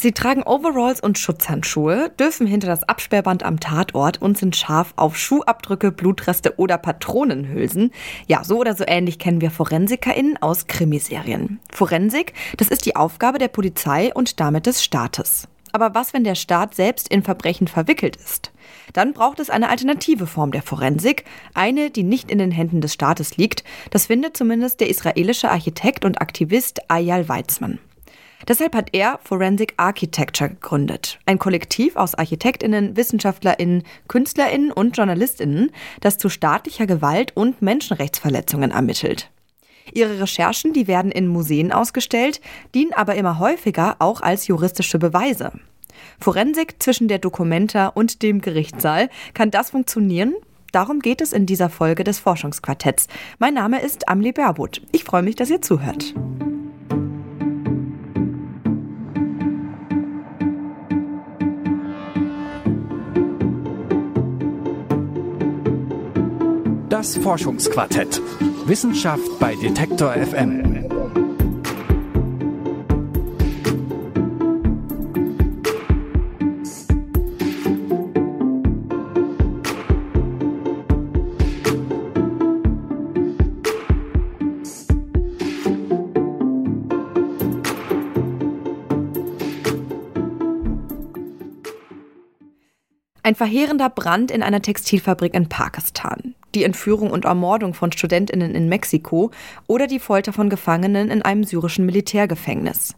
Sie tragen Overalls und Schutzhandschuhe, dürfen hinter das Absperrband am Tatort und sind scharf auf Schuhabdrücke, Blutreste oder Patronenhülsen. Ja, so oder so ähnlich kennen wir ForensikerInnen aus Krimiserien. Forensik, das ist die Aufgabe der Polizei und damit des Staates. Aber was, wenn der Staat selbst in Verbrechen verwickelt ist? Dann braucht es eine alternative Form der Forensik, eine, die nicht in den Händen des Staates liegt. Das findet zumindest der israelische Architekt und Aktivist Ayal Weizmann. Deshalb hat er Forensic Architecture gegründet, ein Kollektiv aus Architektinnen, Wissenschaftlerinnen, Künstlerinnen und Journalistinnen, das zu staatlicher Gewalt und Menschenrechtsverletzungen ermittelt. Ihre Recherchen, die werden in Museen ausgestellt, dienen aber immer häufiger auch als juristische Beweise. Forensik zwischen der Dokumenta und dem Gerichtssaal, kann das funktionieren? Darum geht es in dieser Folge des Forschungsquartetts. Mein Name ist Amli Berbot. Ich freue mich, dass ihr zuhört. Das Forschungsquartett. Wissenschaft bei Detektor FM. Ein verheerender Brand in einer Textilfabrik in Pakistan die Entführung und Ermordung von Studentinnen in Mexiko oder die Folter von Gefangenen in einem syrischen Militärgefängnis.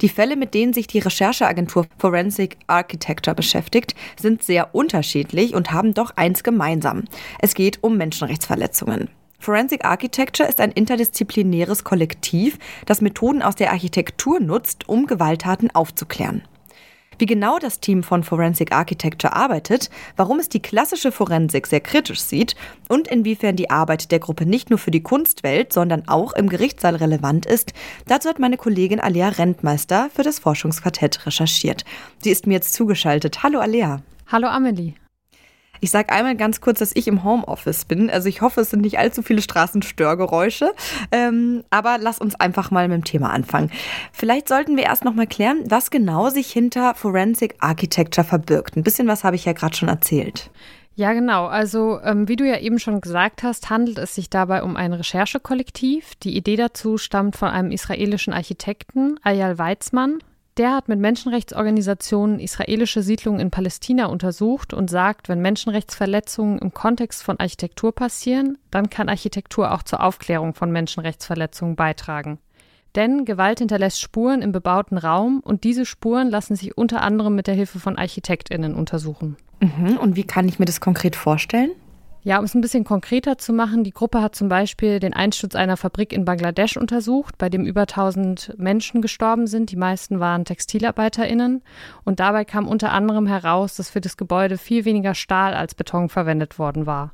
Die Fälle, mit denen sich die Rechercheagentur Forensic Architecture beschäftigt, sind sehr unterschiedlich und haben doch eins gemeinsam. Es geht um Menschenrechtsverletzungen. Forensic Architecture ist ein interdisziplinäres Kollektiv, das Methoden aus der Architektur nutzt, um Gewalttaten aufzuklären. Wie genau das Team von Forensic Architecture arbeitet, warum es die klassische Forensik sehr kritisch sieht und inwiefern die Arbeit der Gruppe nicht nur für die Kunstwelt, sondern auch im Gerichtssaal relevant ist, dazu hat meine Kollegin Alea Rentmeister für das Forschungsquartett recherchiert. Sie ist mir jetzt zugeschaltet. Hallo Alea. Hallo Amelie. Ich sage einmal ganz kurz, dass ich im Homeoffice bin. Also ich hoffe, es sind nicht allzu viele Straßenstörgeräusche. Ähm, aber lass uns einfach mal mit dem Thema anfangen. Vielleicht sollten wir erst noch mal klären, was genau sich hinter Forensic Architecture verbirgt. Ein bisschen was habe ich ja gerade schon erzählt. Ja, genau. Also, ähm, wie du ja eben schon gesagt hast, handelt es sich dabei um ein Recherchekollektiv. Die Idee dazu stammt von einem israelischen Architekten, Ayal Weizmann. Der hat mit Menschenrechtsorganisationen israelische Siedlungen in Palästina untersucht und sagt, wenn Menschenrechtsverletzungen im Kontext von Architektur passieren, dann kann Architektur auch zur Aufklärung von Menschenrechtsverletzungen beitragen. Denn Gewalt hinterlässt Spuren im bebauten Raum und diese Spuren lassen sich unter anderem mit der Hilfe von Architektinnen untersuchen. Mhm. Und wie kann ich mir das konkret vorstellen? Ja, um es ein bisschen konkreter zu machen, die Gruppe hat zum Beispiel den Einsturz einer Fabrik in Bangladesch untersucht, bei dem über 1000 Menschen gestorben sind. Die meisten waren TextilarbeiterInnen. Und dabei kam unter anderem heraus, dass für das Gebäude viel weniger Stahl als Beton verwendet worden war.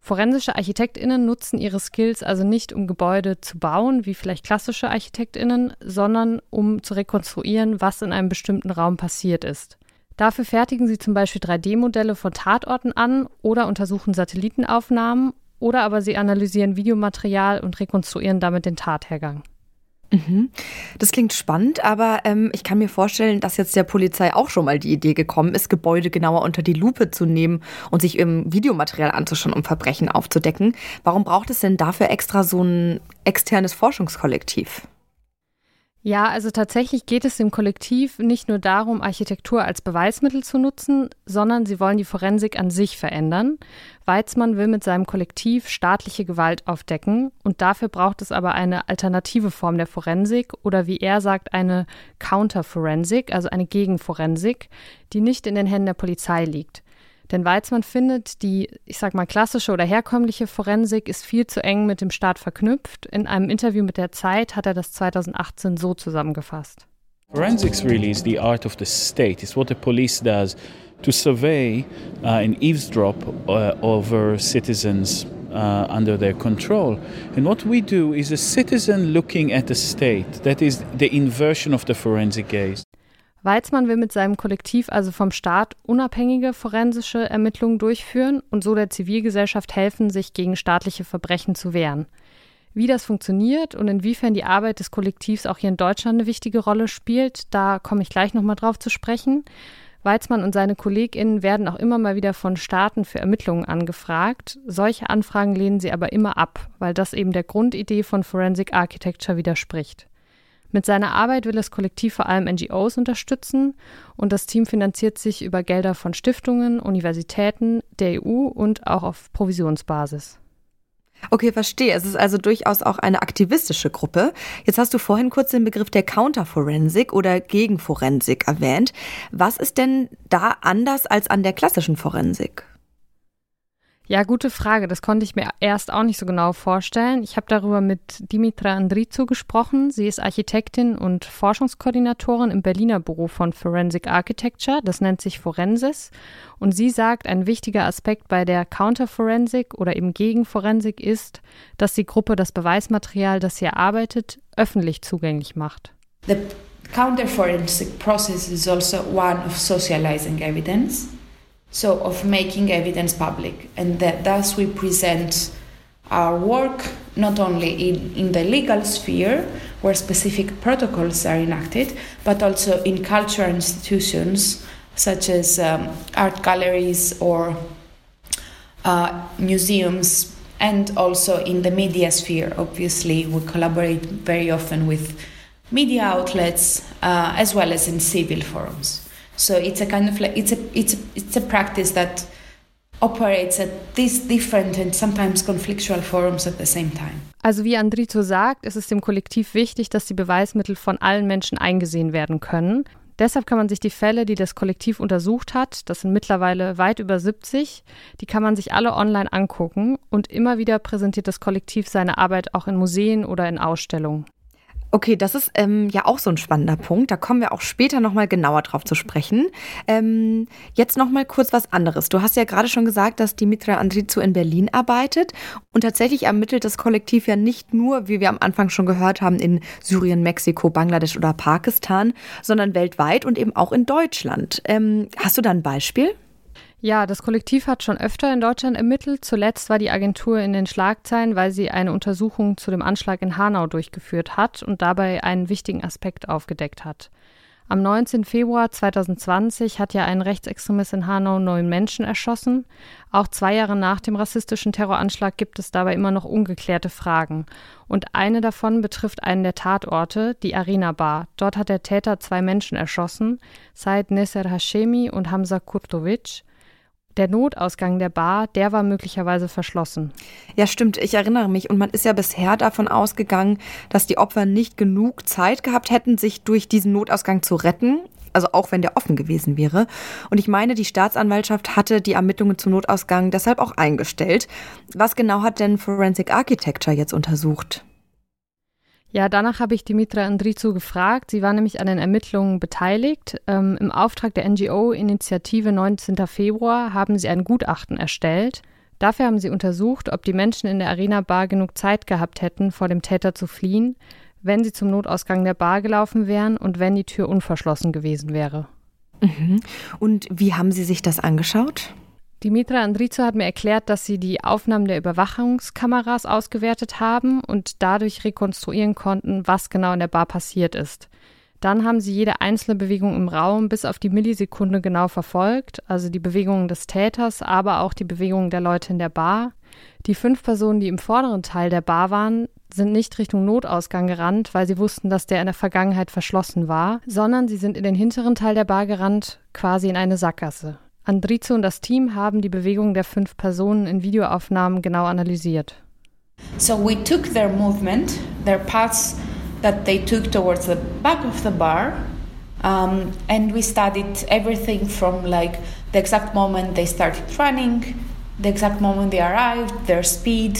Forensische ArchitektInnen nutzen ihre Skills also nicht, um Gebäude zu bauen, wie vielleicht klassische ArchitektInnen, sondern um zu rekonstruieren, was in einem bestimmten Raum passiert ist. Dafür fertigen sie zum Beispiel 3D-Modelle von Tatorten an oder untersuchen Satellitenaufnahmen oder aber sie analysieren Videomaterial und rekonstruieren damit den Tathergang. Mhm. Das klingt spannend, aber ähm, ich kann mir vorstellen, dass jetzt der Polizei auch schon mal die Idee gekommen ist, Gebäude genauer unter die Lupe zu nehmen und sich im Videomaterial anzuschauen, um Verbrechen aufzudecken. Warum braucht es denn dafür extra so ein externes Forschungskollektiv? Ja, also tatsächlich geht es dem Kollektiv nicht nur darum, Architektur als Beweismittel zu nutzen, sondern sie wollen die Forensik an sich verändern. Weizmann will mit seinem Kollektiv staatliche Gewalt aufdecken und dafür braucht es aber eine alternative Form der Forensik oder wie er sagt, eine Counterforensik, also eine Gegenforensik, die nicht in den Händen der Polizei liegt. Denn Weizmann findet, die, ich sag mal, klassische oder herkömmliche Forensik ist viel zu eng mit dem Staat verknüpft. In einem Interview mit der Zeit hat er das 2018 so zusammengefasst. Forensics really is the art of the state. It's what the police does to survey uh, and eavesdrop uh, over citizens uh, under their control. And what we do is a citizen looking at the state. That is the inversion of the forensic gaze. Weizmann will mit seinem Kollektiv also vom Staat unabhängige forensische Ermittlungen durchführen und so der Zivilgesellschaft helfen, sich gegen staatliche Verbrechen zu wehren. Wie das funktioniert und inwiefern die Arbeit des Kollektivs auch hier in Deutschland eine wichtige Rolle spielt, da komme ich gleich nochmal drauf zu sprechen. Weizmann und seine KollegInnen werden auch immer mal wieder von Staaten für Ermittlungen angefragt. Solche Anfragen lehnen sie aber immer ab, weil das eben der Grundidee von Forensic Architecture widerspricht. Mit seiner Arbeit will das Kollektiv vor allem NGOs unterstützen und das Team finanziert sich über Gelder von Stiftungen, Universitäten, der EU und auch auf Provisionsbasis. Okay, verstehe. Es ist also durchaus auch eine aktivistische Gruppe. Jetzt hast du vorhin kurz den Begriff der Counterforensik oder Gegenforensik erwähnt. Was ist denn da anders als an der klassischen Forensik? Ja, gute Frage. Das konnte ich mir erst auch nicht so genau vorstellen. Ich habe darüber mit Dimitra Andrizou gesprochen. Sie ist Architektin und Forschungskoordinatorin im Berliner Büro von Forensic Architecture. Das nennt sich Forensis. Und sie sagt, ein wichtiger Aspekt bei der Counterforensik oder eben Gegenforensik ist, dass die Gruppe das Beweismaterial, das sie erarbeitet, öffentlich zugänglich macht. The counterforensic process is also one of socializing evidence. So of making evidence public. And that thus we present our work not only in, in the legal sphere where specific protocols are enacted but also in cultural institutions such as um, art galleries or uh, museums and also in the media sphere. Obviously we collaborate very often with media outlets uh, as well as in civil forums So it's a kind of like it's a it's a, it's a practice that operates at these different and sometimes conflictual forums at the same time. Also wie Andrito sagt, ist es dem Kollektiv wichtig, dass die Beweismittel von allen Menschen eingesehen werden können. Deshalb kann man sich die Fälle, die das Kollektiv untersucht hat, das sind mittlerweile weit über 70, die kann man sich alle online angucken und immer wieder präsentiert das Kollektiv seine Arbeit auch in Museen oder in Ausstellungen. Okay, das ist ähm, ja auch so ein spannender Punkt. Da kommen wir auch später nochmal genauer drauf zu sprechen. Ähm, jetzt nochmal kurz was anderes. Du hast ja gerade schon gesagt, dass Dimitra Andrizu in Berlin arbeitet. Und tatsächlich ermittelt das Kollektiv ja nicht nur, wie wir am Anfang schon gehört haben, in Syrien, Mexiko, Bangladesch oder Pakistan, sondern weltweit und eben auch in Deutschland. Ähm, hast du da ein Beispiel? Ja, das Kollektiv hat schon öfter in Deutschland ermittelt. Zuletzt war die Agentur in den Schlagzeilen, weil sie eine Untersuchung zu dem Anschlag in Hanau durchgeführt hat und dabei einen wichtigen Aspekt aufgedeckt hat. Am 19. Februar 2020 hat ja ein Rechtsextremist in Hanau neun Menschen erschossen. Auch zwei Jahre nach dem rassistischen Terroranschlag gibt es dabei immer noch ungeklärte Fragen. Und eine davon betrifft einen der Tatorte, die Arena Bar. Dort hat der Täter zwei Menschen erschossen, Said Neser Hashemi und Hamza Kurtovic. Der Notausgang der Bar, der war möglicherweise verschlossen. Ja, stimmt. Ich erinnere mich. Und man ist ja bisher davon ausgegangen, dass die Opfer nicht genug Zeit gehabt hätten, sich durch diesen Notausgang zu retten. Also auch wenn der offen gewesen wäre. Und ich meine, die Staatsanwaltschaft hatte die Ermittlungen zum Notausgang deshalb auch eingestellt. Was genau hat denn Forensic Architecture jetzt untersucht? Ja, danach habe ich Dimitra Andrizou gefragt. Sie war nämlich an den Ermittlungen beteiligt. Ähm, Im Auftrag der NGO-Initiative 19. Februar haben sie ein Gutachten erstellt. Dafür haben sie untersucht, ob die Menschen in der Arena Bar genug Zeit gehabt hätten, vor dem Täter zu fliehen, wenn sie zum Notausgang der Bar gelaufen wären und wenn die Tür unverschlossen gewesen wäre. Mhm. Und wie haben Sie sich das angeschaut? Dimitra Andrizou hat mir erklärt, dass sie die Aufnahmen der Überwachungskameras ausgewertet haben und dadurch rekonstruieren konnten, was genau in der Bar passiert ist. Dann haben sie jede einzelne Bewegung im Raum bis auf die Millisekunde genau verfolgt, also die Bewegungen des Täters, aber auch die Bewegungen der Leute in der Bar. Die fünf Personen, die im vorderen Teil der Bar waren, sind nicht Richtung Notausgang gerannt, weil sie wussten, dass der in der Vergangenheit verschlossen war, sondern sie sind in den hinteren Teil der Bar gerannt, quasi in eine Sackgasse. Andrizo und das Team haben die Bewegung der fünf Personen in Videoaufnahmen genau analysiert. So we took their movement, their paths that they took towards the back of the bar, um, and we studied everything from like the exact moment they started running, the exact moment they arrived, their speed,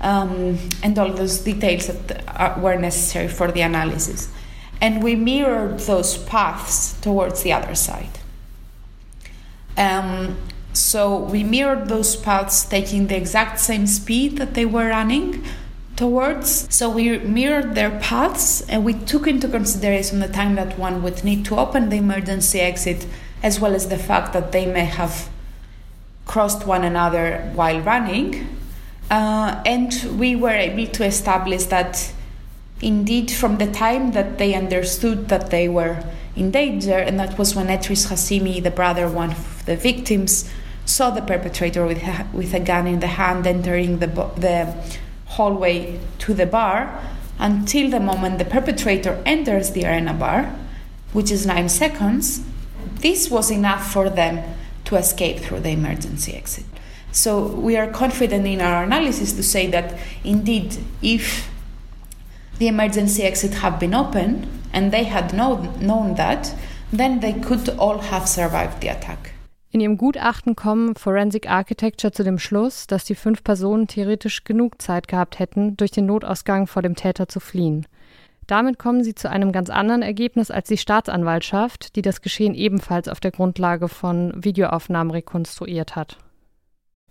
um, and all those details that were necessary for the analysis. And we mirrored those paths towards the other side. Um, so we mirrored those paths, taking the exact same speed that they were running towards. So we mirrored their paths and we took into consideration the time that one would need to open the emergency exit, as well as the fact that they may have crossed one another while running. Uh, and we were able to establish that indeed, from the time that they understood that they were in danger, and that was when Etris Hassimi, the brother, one of the victims, saw the perpetrator with a, with a gun in the hand entering the, the hallway to the bar, until the moment the perpetrator enters the arena bar, which is nine seconds, this was enough for them to escape through the emergency exit. So we are confident in our analysis to say that indeed, if the emergency exit had been open and they had know, known that, then they could all have survived the attack. In ihrem Gutachten kommen Forensic Architecture zu dem Schluss, dass die fünf Personen theoretisch genug Zeit gehabt hätten, durch den Notausgang vor dem Täter zu fliehen. Damit kommen sie zu einem ganz anderen Ergebnis als die Staatsanwaltschaft, die das Geschehen ebenfalls auf der Grundlage von Videoaufnahmen rekonstruiert hat.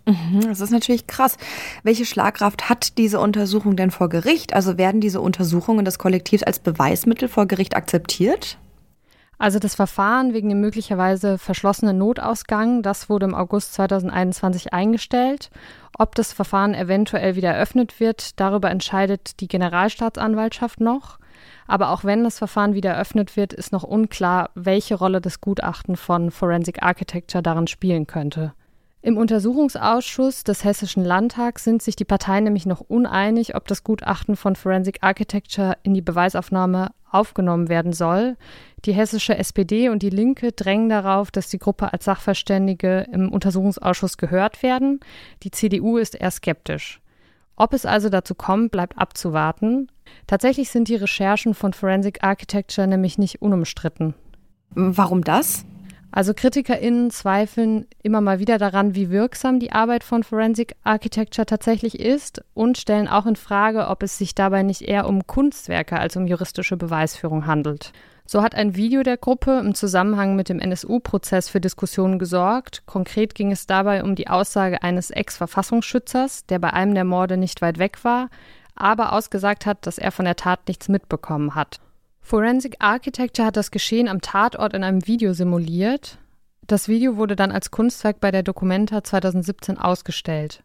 Mhm, das ist natürlich krass. Welche Schlagkraft hat diese Untersuchung denn vor Gericht? Also werden diese Untersuchungen des Kollektivs als Beweismittel vor Gericht akzeptiert? Also das Verfahren wegen dem möglicherweise verschlossenen Notausgang, das wurde im August 2021 eingestellt. Ob das Verfahren eventuell wieder eröffnet wird, darüber entscheidet die Generalstaatsanwaltschaft noch. Aber auch wenn das Verfahren wieder eröffnet wird, ist noch unklar, welche Rolle das Gutachten von Forensic Architecture darin spielen könnte. Im Untersuchungsausschuss des Hessischen Landtags sind sich die Parteien nämlich noch uneinig, ob das Gutachten von Forensic Architecture in die Beweisaufnahme aufgenommen werden soll. Die hessische SPD und die Linke drängen darauf, dass die Gruppe als Sachverständige im Untersuchungsausschuss gehört werden. Die CDU ist eher skeptisch. Ob es also dazu kommt, bleibt abzuwarten. Tatsächlich sind die Recherchen von Forensic Architecture nämlich nicht unumstritten. Warum das? Also KritikerInnen zweifeln immer mal wieder daran, wie wirksam die Arbeit von Forensic Architecture tatsächlich ist und stellen auch in Frage, ob es sich dabei nicht eher um Kunstwerke als um juristische Beweisführung handelt. So hat ein Video der Gruppe im Zusammenhang mit dem NSU-Prozess für Diskussionen gesorgt. Konkret ging es dabei um die Aussage eines Ex-Verfassungsschützers, der bei einem der Morde nicht weit weg war, aber ausgesagt hat, dass er von der Tat nichts mitbekommen hat. Forensic Architecture hat das Geschehen am Tatort in einem Video simuliert. Das Video wurde dann als Kunstwerk bei der Documenta 2017 ausgestellt.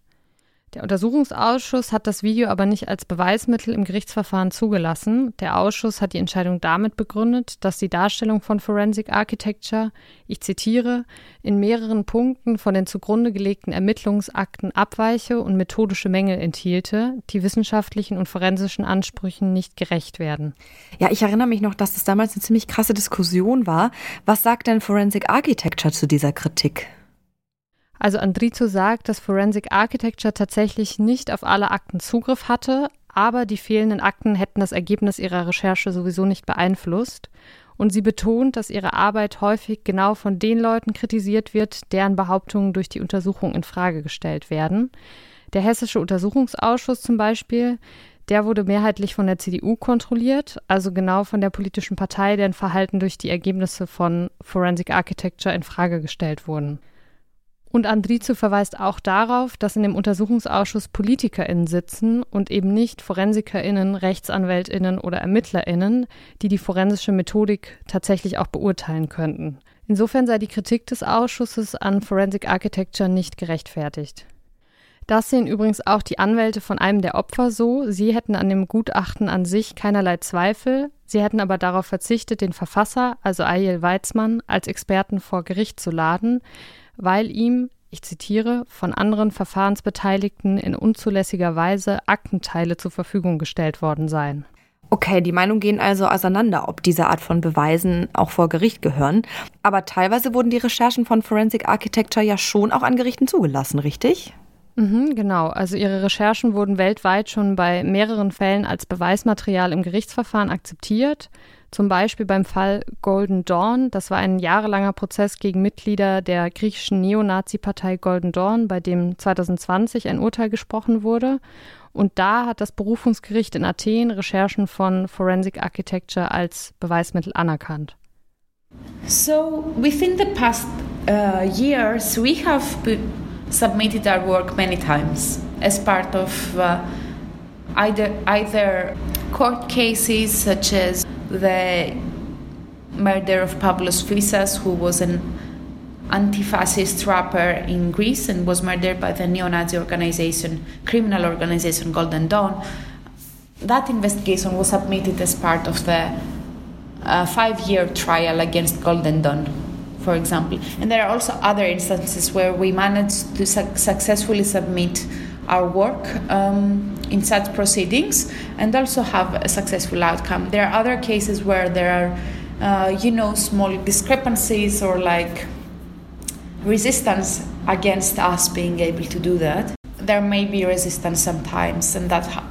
Der Untersuchungsausschuss hat das Video aber nicht als Beweismittel im Gerichtsverfahren zugelassen. Der Ausschuss hat die Entscheidung damit begründet, dass die Darstellung von Forensic Architecture, ich zitiere, in mehreren Punkten von den zugrunde gelegten Ermittlungsakten abweiche und methodische Mängel enthielte, die wissenschaftlichen und forensischen Ansprüchen nicht gerecht werden. Ja, ich erinnere mich noch, dass das damals eine ziemlich krasse Diskussion war. Was sagt denn Forensic Architecture zu dieser Kritik? Also Andrizo sagt, dass Forensic Architecture tatsächlich nicht auf alle Akten Zugriff hatte, aber die fehlenden Akten hätten das Ergebnis ihrer Recherche sowieso nicht beeinflusst. Und sie betont, dass ihre Arbeit häufig genau von den Leuten kritisiert wird, deren Behauptungen durch die Untersuchung in Frage gestellt werden. Der Hessische Untersuchungsausschuss zum Beispiel, der wurde mehrheitlich von der CDU kontrolliert, also genau von der politischen Partei, deren Verhalten durch die Ergebnisse von Forensic Architecture in Frage gestellt wurden. Und Andrizu verweist auch darauf, dass in dem Untersuchungsausschuss PolitikerInnen sitzen und eben nicht ForensikerInnen, RechtsanwältInnen oder ErmittlerInnen, die die forensische Methodik tatsächlich auch beurteilen könnten. Insofern sei die Kritik des Ausschusses an Forensic Architecture nicht gerechtfertigt. Das sehen übrigens auch die Anwälte von einem der Opfer so. Sie hätten an dem Gutachten an sich keinerlei Zweifel. Sie hätten aber darauf verzichtet, den Verfasser, also Ayel Weizmann, als Experten vor Gericht zu laden, weil ihm, ich zitiere, von anderen Verfahrensbeteiligten in unzulässiger Weise Aktenteile zur Verfügung gestellt worden seien. Okay, die Meinungen gehen also auseinander, ob diese Art von Beweisen auch vor Gericht gehören. Aber teilweise wurden die Recherchen von Forensic Architecture ja schon auch an Gerichten zugelassen, richtig? Mhm, genau. Also ihre Recherchen wurden weltweit schon bei mehreren Fällen als Beweismaterial im Gerichtsverfahren akzeptiert. Zum Beispiel beim Fall Golden Dawn. Das war ein jahrelanger Prozess gegen Mitglieder der griechischen Neonazi-Partei Golden Dawn, bei dem 2020 ein Urteil gesprochen wurde. Und da hat das Berufungsgericht in Athen Recherchen von Forensic Architecture als Beweismittel anerkannt. So, within the past uh, years, we have submitted our work many times as part of uh, either, either court cases such as the murder of Pablos Fisas, who was an anti-fascist rapper in Greece and was murdered by the neo-Nazi organization, criminal organization Golden Dawn. That investigation was submitted as part of the uh, five-year trial against Golden Dawn, for example. And there are also other instances where we managed to su- successfully submit our work um, in such proceedings and also have a successful outcome. There are other cases where there are, uh, you know, small discrepancies or like resistance against us being able to do that. There may be resistance sometimes, and that ha-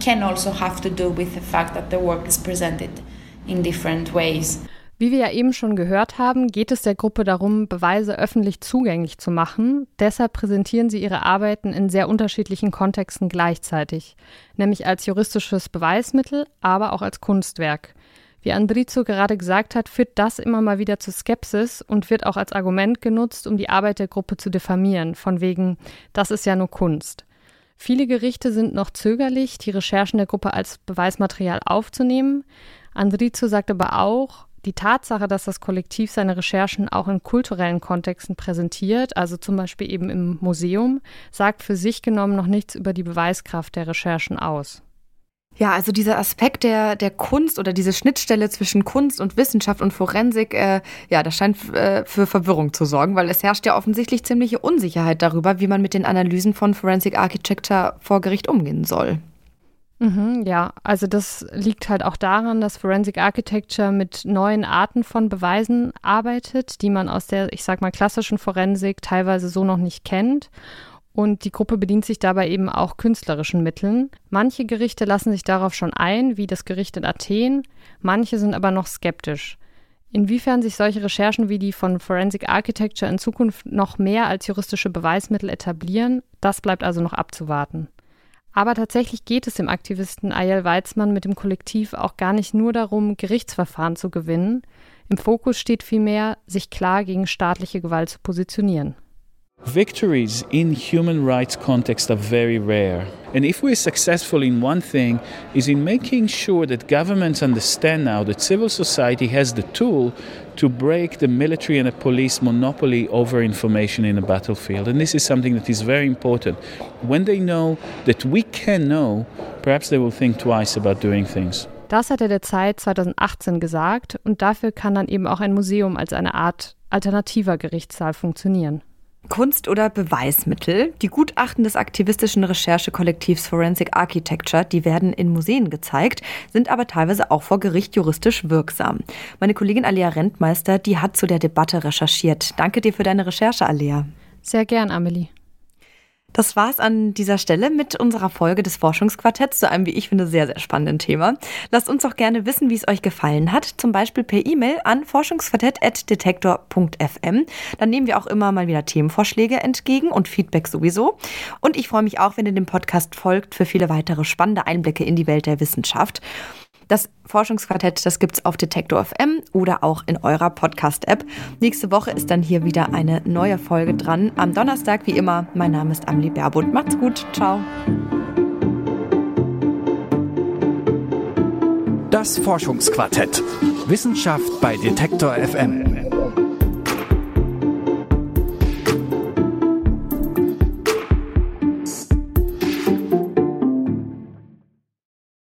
can also have to do with the fact that the work is presented in different ways. Wie wir ja eben schon gehört haben, geht es der Gruppe darum, Beweise öffentlich zugänglich zu machen. Deshalb präsentieren sie ihre Arbeiten in sehr unterschiedlichen Kontexten gleichzeitig, nämlich als juristisches Beweismittel, aber auch als Kunstwerk. Wie Andrizo gerade gesagt hat, führt das immer mal wieder zu Skepsis und wird auch als Argument genutzt, um die Arbeit der Gruppe zu diffamieren, von wegen, das ist ja nur Kunst. Viele Gerichte sind noch zögerlich, die Recherchen der Gruppe als Beweismaterial aufzunehmen. Andrizo sagt aber auch, die Tatsache, dass das Kollektiv seine Recherchen auch in kulturellen Kontexten präsentiert, also zum Beispiel eben im Museum, sagt für sich genommen noch nichts über die Beweiskraft der Recherchen aus. Ja, also dieser Aspekt der, der Kunst oder diese Schnittstelle zwischen Kunst und Wissenschaft und Forensik, äh, ja, das scheint äh, für Verwirrung zu sorgen, weil es herrscht ja offensichtlich ziemliche Unsicherheit darüber, wie man mit den Analysen von Forensic Architecture vor Gericht umgehen soll. Mhm, ja, also das liegt halt auch daran, dass Forensic Architecture mit neuen Arten von Beweisen arbeitet, die man aus der, ich sag mal, klassischen Forensik teilweise so noch nicht kennt. Und die Gruppe bedient sich dabei eben auch künstlerischen Mitteln. Manche Gerichte lassen sich darauf schon ein, wie das Gericht in Athen, manche sind aber noch skeptisch. Inwiefern sich solche Recherchen wie die von Forensic Architecture in Zukunft noch mehr als juristische Beweismittel etablieren, das bleibt also noch abzuwarten. Aber tatsächlich geht es dem Aktivisten Ayel Weizmann mit dem Kollektiv auch gar nicht nur darum, Gerichtsverfahren zu gewinnen. Im Fokus steht vielmehr, sich klar gegen staatliche Gewalt zu positionieren. Victories in human rights context are very rare. And if we're successful in one thing, is in making sure that governments understand now that civil society has the tool to break the military and the police monopoly over information in a battlefield. And this is something that is very important. When they know that we can know, perhaps they will think twice about doing things. Das hat er der Zeit 2018 gesagt und dafür kann dann eben auch ein Museum als eine Art alternativer Gerichtssaal funktionieren. Kunst oder Beweismittel. Die Gutachten des aktivistischen Recherchekollektivs Forensic Architecture, die werden in Museen gezeigt, sind aber teilweise auch vor Gericht juristisch wirksam. Meine Kollegin Alia Rentmeister, die hat zu der Debatte recherchiert. Danke dir für deine Recherche, Alia. Sehr gern, Amelie. Das war's an dieser Stelle mit unserer Folge des Forschungsquartetts zu einem, wie ich finde, sehr, sehr spannenden Thema. Lasst uns doch gerne wissen, wie es euch gefallen hat, zum Beispiel per E-Mail an forschungsquartett.detektor.fm. Dann nehmen wir auch immer mal wieder Themenvorschläge entgegen und Feedback sowieso. Und ich freue mich auch, wenn ihr dem Podcast folgt für viele weitere spannende Einblicke in die Welt der Wissenschaft. Das Forschungsquartett, das gibt's auf Detektor FM oder auch in eurer Podcast-App. Nächste Woche ist dann hier wieder eine neue Folge dran. Am Donnerstag, wie immer. Mein Name ist Amelie Berbund. Macht's gut. Ciao. Das Forschungsquartett. Wissenschaft bei Detektor FM.